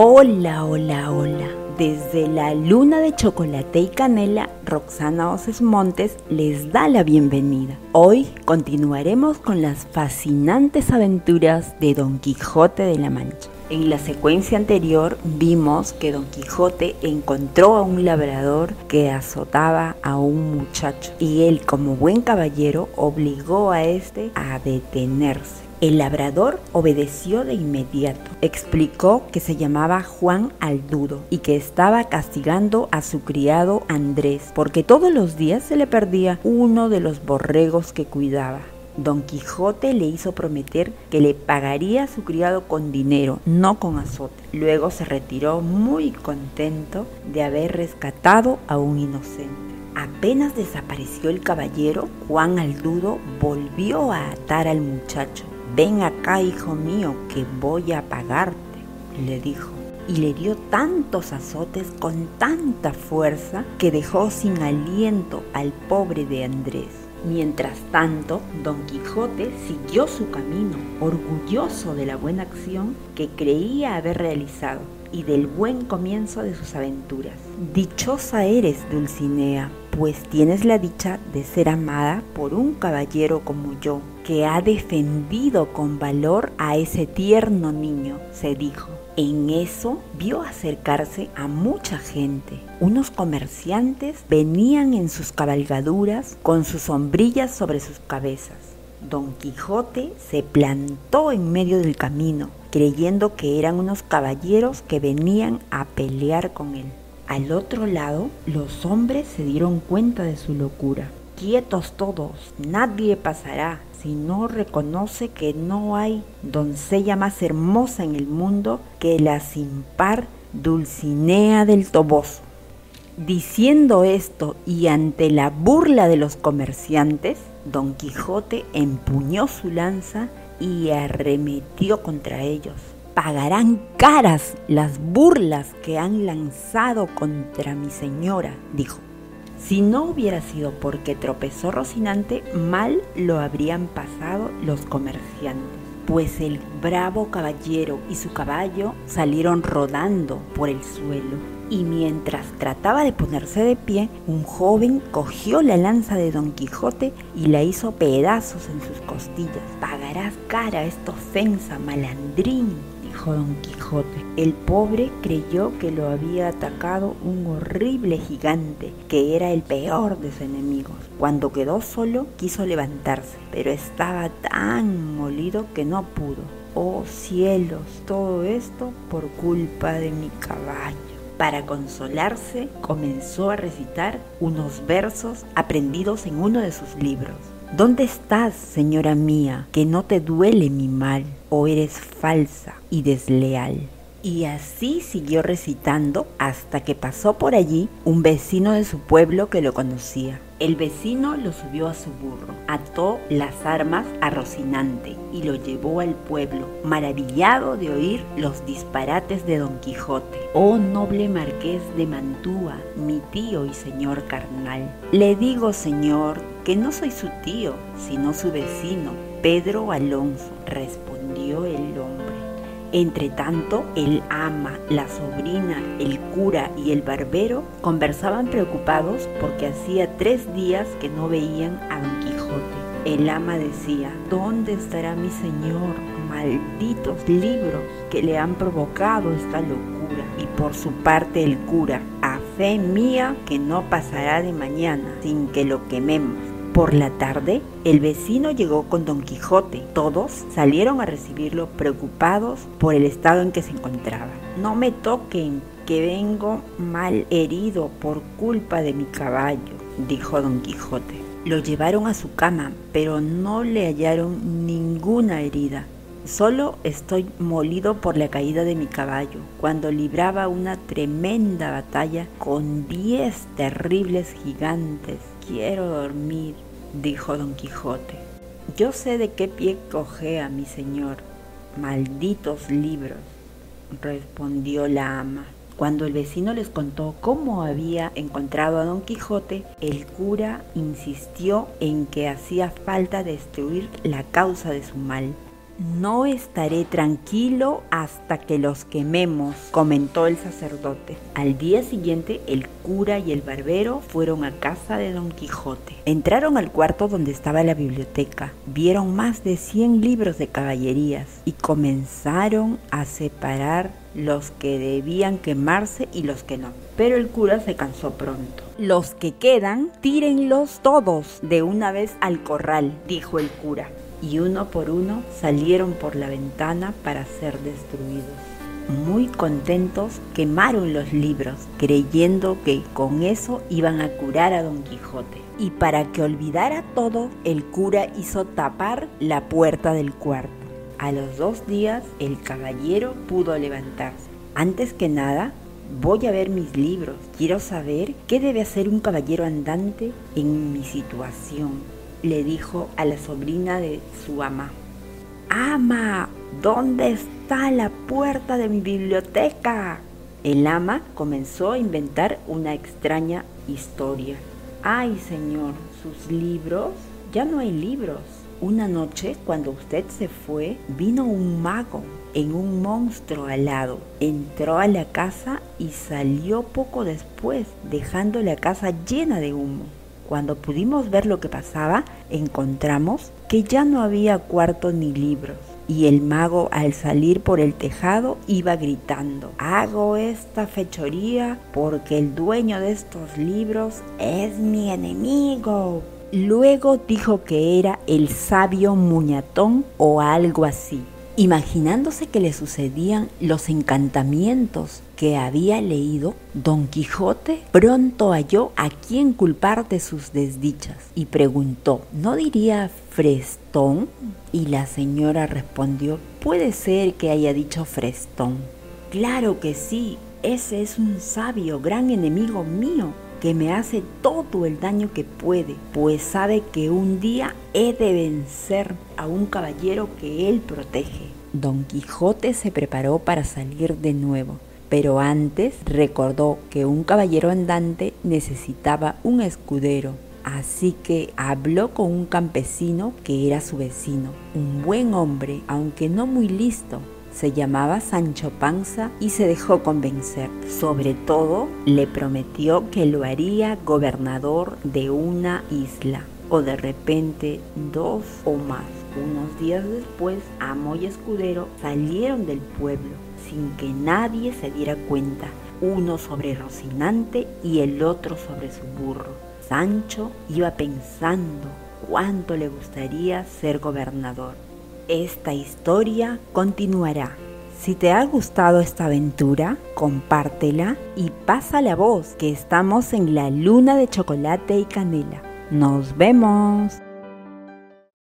Hola, hola, hola. Desde la luna de chocolate y canela, Roxana Oces Montes les da la bienvenida. Hoy continuaremos con las fascinantes aventuras de Don Quijote de la Mancha. En la secuencia anterior vimos que Don Quijote encontró a un labrador que azotaba a un muchacho y él como buen caballero obligó a este a detenerse. El labrador obedeció de inmediato. Explicó que se llamaba Juan Aldudo y que estaba castigando a su criado Andrés porque todos los días se le perdía uno de los borregos que cuidaba. Don Quijote le hizo prometer que le pagaría a su criado con dinero, no con azote. Luego se retiró muy contento de haber rescatado a un inocente. Apenas desapareció el caballero, Juan Aldudo volvió a atar al muchacho Ven acá, hijo mío, que voy a pagarte, le dijo. Y le dio tantos azotes con tanta fuerza que dejó sin aliento al pobre de Andrés. Mientras tanto, don Quijote siguió su camino, orgulloso de la buena acción que creía haber realizado y del buen comienzo de sus aventuras. Dichosa eres, Dulcinea, pues tienes la dicha de ser amada por un caballero como yo, que ha defendido con valor a ese tierno niño, se dijo. En eso vio acercarse a mucha gente. Unos comerciantes venían en sus cabalgaduras con sus sombrillas sobre sus cabezas. Don Quijote se plantó en medio del camino, creyendo que eran unos caballeros que venían a pelear con él. Al otro lado, los hombres se dieron cuenta de su locura. Quietos todos, nadie pasará si no reconoce que no hay doncella más hermosa en el mundo que la sin par Dulcinea del Toboso. Diciendo esto y ante la burla de los comerciantes, Don Quijote empuñó su lanza y arremetió contra ellos pagarán caras las burlas que han lanzado contra mi señora, dijo. Si no hubiera sido porque tropezó Rocinante, mal lo habrían pasado los comerciantes, pues el bravo caballero y su caballo salieron rodando por el suelo. Y mientras trataba de ponerse de pie, un joven cogió la lanza de Don Quijote y la hizo pedazos en sus costillas. Pagarás cara esta ofensa, malandrín, Don Quijote. El pobre creyó que lo había atacado un horrible gigante, que era el peor de sus enemigos. Cuando quedó solo, quiso levantarse, pero estaba tan molido que no pudo. Oh cielos, todo esto por culpa de mi caballo. Para consolarse, comenzó a recitar unos versos aprendidos en uno de sus libros. ¿Dónde estás, señora mía, que no te duele mi mal, o eres falsa y desleal? Y así siguió recitando hasta que pasó por allí un vecino de su pueblo que lo conocía. El vecino lo subió a su burro, ató las armas a Rocinante y lo llevó al pueblo, maravillado de oír los disparates de Don Quijote. Oh noble marqués de Mantua, mi tío y señor carnal. Le digo, señor, que no soy su tío, sino su vecino, Pedro Alonso, respondió el hombre. Entre tanto, el ama, la sobrina, el cura y el barbero conversaban preocupados porque hacía tres días que no veían a Don Quijote. El ama decía, ¿dónde estará mi señor? Malditos libros que le han provocado esta locura. Y por su parte el cura, a fe mía que no pasará de mañana sin que lo quememos. Por la tarde, el vecino llegó con Don Quijote. Todos salieron a recibirlo preocupados por el estado en que se encontraba. No me toquen, que vengo mal herido por culpa de mi caballo, dijo Don Quijote. Lo llevaron a su cama, pero no le hallaron ninguna herida. Solo estoy molido por la caída de mi caballo, cuando libraba una tremenda batalla con diez terribles gigantes. Quiero dormir dijo don Quijote. Yo sé de qué pie cojea mi señor. Malditos libros, respondió la ama. Cuando el vecino les contó cómo había encontrado a don Quijote, el cura insistió en que hacía falta destruir la causa de su mal. No estaré tranquilo hasta que los quememos, comentó el sacerdote. Al día siguiente, el cura y el barbero fueron a casa de Don Quijote. Entraron al cuarto donde estaba la biblioteca, vieron más de 100 libros de caballerías y comenzaron a separar los que debían quemarse y los que no. Pero el cura se cansó pronto. Los que quedan, tírenlos todos de una vez al corral, dijo el cura y uno por uno salieron por la ventana para ser destruidos. Muy contentos quemaron los libros, creyendo que con eso iban a curar a Don Quijote. Y para que olvidara todo, el cura hizo tapar la puerta del cuarto. A los dos días el caballero pudo levantarse. Antes que nada, voy a ver mis libros. Quiero saber qué debe hacer un caballero andante en mi situación le dijo a la sobrina de su ama, Ama, ¿dónde está la puerta de mi biblioteca? El ama comenzó a inventar una extraña historia. Ay, señor, sus libros, ya no hay libros. Una noche, cuando usted se fue, vino un mago en un monstruo alado. Entró a la casa y salió poco después, dejando la casa llena de humo. Cuando pudimos ver lo que pasaba, encontramos que ya no había cuarto ni libros. Y el mago al salir por el tejado iba gritando, hago esta fechoría porque el dueño de estos libros es mi enemigo. Luego dijo que era el sabio muñatón o algo así imaginándose que le sucedían los encantamientos que había leído, Don Quijote pronto halló a quién culpar de sus desdichas y preguntó, ¿no diría Frestón? Y la señora respondió, puede ser que haya dicho Frestón. Claro que sí, ese es un sabio, gran enemigo mío que me hace todo el daño que puede, pues sabe que un día he de vencer a un caballero que él protege. Don Quijote se preparó para salir de nuevo, pero antes recordó que un caballero andante necesitaba un escudero, así que habló con un campesino que era su vecino, un buen hombre, aunque no muy listo, se llamaba Sancho Panza y se dejó convencer. Sobre todo, le prometió que lo haría gobernador de una isla o de repente dos o más. Unos días después, Amo y Escudero salieron del pueblo sin que nadie se diera cuenta, uno sobre Rocinante y el otro sobre su burro. Sancho iba pensando cuánto le gustaría ser gobernador esta historia continuará. Si te ha gustado esta aventura, compártela y pasa la voz que estamos en la luna de chocolate y canela. Nos vemos.